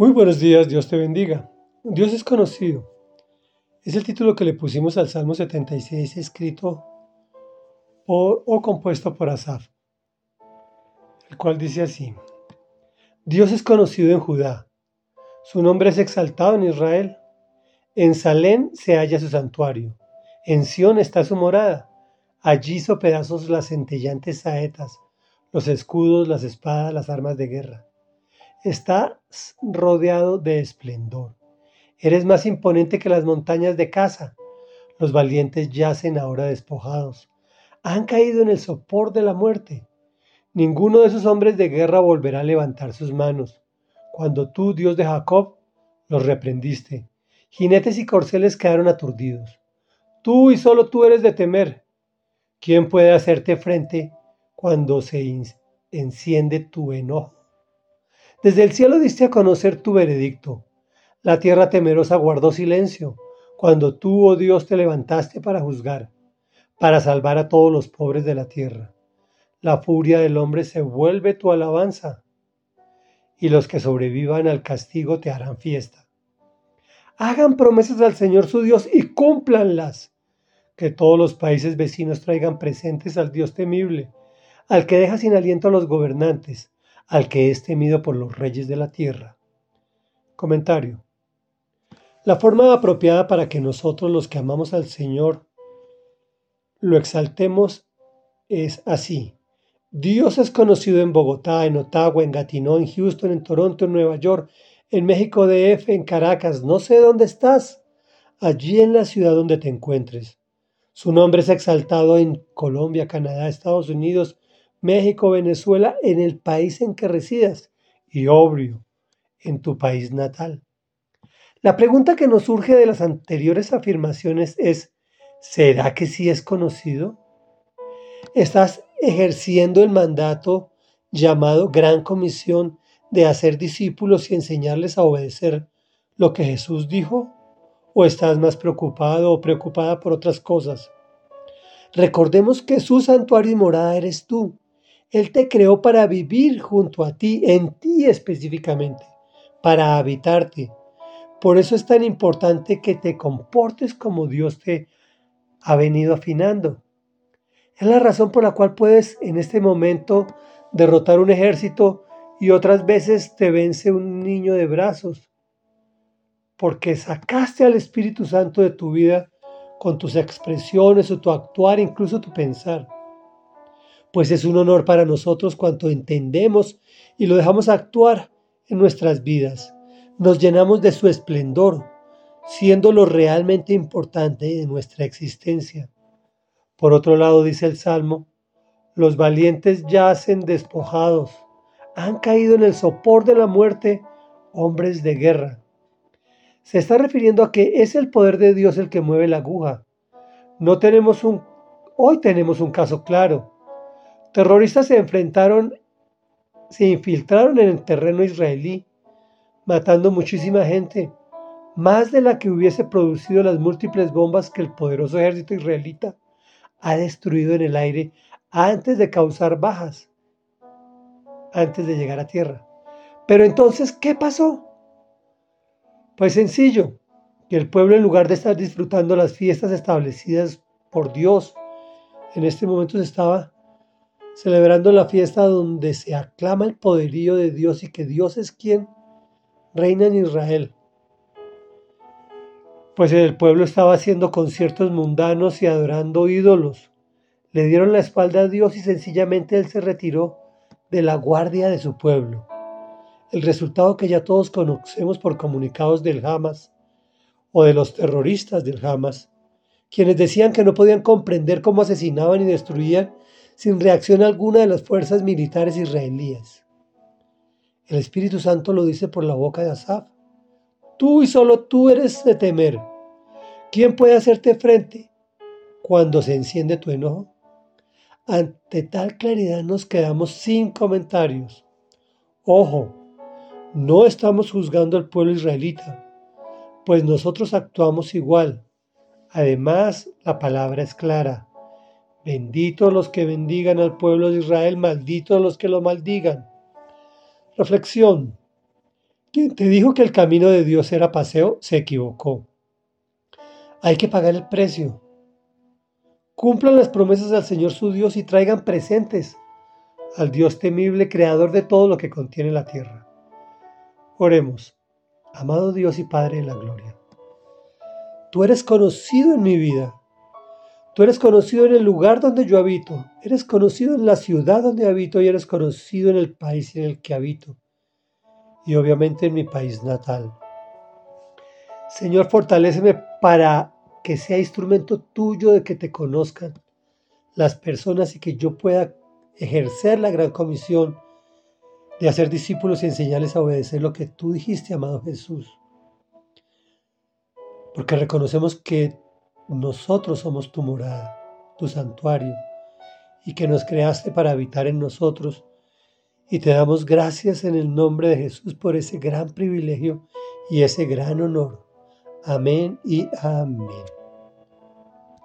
Muy buenos días, Dios te bendiga. Dios es conocido. Es el título que le pusimos al Salmo 76 escrito por, o compuesto por Asaf, el cual dice así. Dios es conocido en Judá. Su nombre es exaltado en Israel. En Salén se halla su santuario. En Sión está su morada. Allí hizo pedazos las centellantes saetas, los escudos, las espadas, las armas de guerra. Estás rodeado de esplendor. Eres más imponente que las montañas de casa. Los valientes yacen ahora despojados. Han caído en el sopor de la muerte. Ninguno de esos hombres de guerra volverá a levantar sus manos. Cuando tú, Dios de Jacob, los reprendiste. Jinetes y corceles quedaron aturdidos. Tú y solo tú eres de temer. ¿Quién puede hacerte frente cuando se enciende tu enojo? Desde el cielo diste a conocer tu veredicto. La tierra temerosa guardó silencio cuando tú, oh Dios, te levantaste para juzgar, para salvar a todos los pobres de la tierra. La furia del hombre se vuelve tu alabanza, y los que sobrevivan al castigo te harán fiesta. Hagan promesas al Señor su Dios y cúmplanlas. Que todos los países vecinos traigan presentes al Dios temible, al que deja sin aliento a los gobernantes, al que es temido por los reyes de la tierra. Comentario. La forma apropiada para que nosotros los que amamos al Señor lo exaltemos es así. Dios es conocido en Bogotá, en Ottawa, en Gatineau, en Houston, en Toronto, en Nueva York, en México DF, en Caracas, no sé dónde estás, allí en la ciudad donde te encuentres. Su nombre es exaltado en Colombia, Canadá, Estados Unidos, México, Venezuela, en el país en que residas y obvio, en tu país natal. La pregunta que nos surge de las anteriores afirmaciones es, ¿será que sí es conocido? ¿Estás ejerciendo el mandato llamado Gran Comisión de hacer discípulos y enseñarles a obedecer lo que Jesús dijo? ¿O estás más preocupado o preocupada por otras cosas? Recordemos que su santuario y morada eres tú. Él te creó para vivir junto a ti, en ti específicamente, para habitarte. Por eso es tan importante que te comportes como Dios te ha venido afinando. Es la razón por la cual puedes en este momento derrotar un ejército y otras veces te vence un niño de brazos, porque sacaste al Espíritu Santo de tu vida con tus expresiones o tu actuar, incluso tu pensar pues es un honor para nosotros cuanto entendemos y lo dejamos actuar en nuestras vidas. Nos llenamos de su esplendor, siendo lo realmente importante de nuestra existencia. Por otro lado, dice el Salmo, los valientes yacen despojados, han caído en el sopor de la muerte hombres de guerra. Se está refiriendo a que es el poder de Dios el que mueve la aguja. No tenemos un hoy tenemos un caso claro Terroristas se enfrentaron, se infiltraron en el terreno israelí, matando muchísima gente, más de la que hubiese producido las múltiples bombas que el poderoso ejército israelita ha destruido en el aire antes de causar bajas, antes de llegar a tierra. Pero entonces, ¿qué pasó? Pues sencillo, que el pueblo en lugar de estar disfrutando las fiestas establecidas por Dios, en este momento se estaba celebrando la fiesta donde se aclama el poderío de Dios y que Dios es quien reina en Israel. Pues el pueblo estaba haciendo conciertos mundanos y adorando ídolos. Le dieron la espalda a Dios y sencillamente él se retiró de la guardia de su pueblo. El resultado que ya todos conocemos por comunicados del Hamas o de los terroristas del Hamas, quienes decían que no podían comprender cómo asesinaban y destruían sin reacción alguna de las fuerzas militares israelíes. El Espíritu Santo lo dice por la boca de Asaf. Tú y solo tú eres de temer. ¿Quién puede hacerte frente cuando se enciende tu enojo? Ante tal claridad nos quedamos sin comentarios. Ojo, no estamos juzgando al pueblo israelita, pues nosotros actuamos igual. Además, la palabra es clara. Benditos los que bendigan al pueblo de Israel, malditos los que lo maldigan. Reflexión. Quien te dijo que el camino de Dios era paseo, se equivocó. Hay que pagar el precio. Cumplan las promesas del Señor su Dios y traigan presentes al Dios temible, creador de todo lo que contiene la tierra. Oremos, amado Dios y Padre de la gloria. Tú eres conocido en mi vida. Tú eres conocido en el lugar donde yo habito. Eres conocido en la ciudad donde habito y eres conocido en el país en el que habito. Y obviamente en mi país natal. Señor, fortaléceme para que sea instrumento tuyo de que te conozcan las personas y que yo pueda ejercer la gran comisión de hacer discípulos y enseñarles a obedecer lo que tú dijiste, amado Jesús. Porque reconocemos que nosotros somos tu morada, tu santuario, y que nos creaste para habitar en nosotros. Y te damos gracias en el nombre de Jesús por ese gran privilegio y ese gran honor. Amén y amén.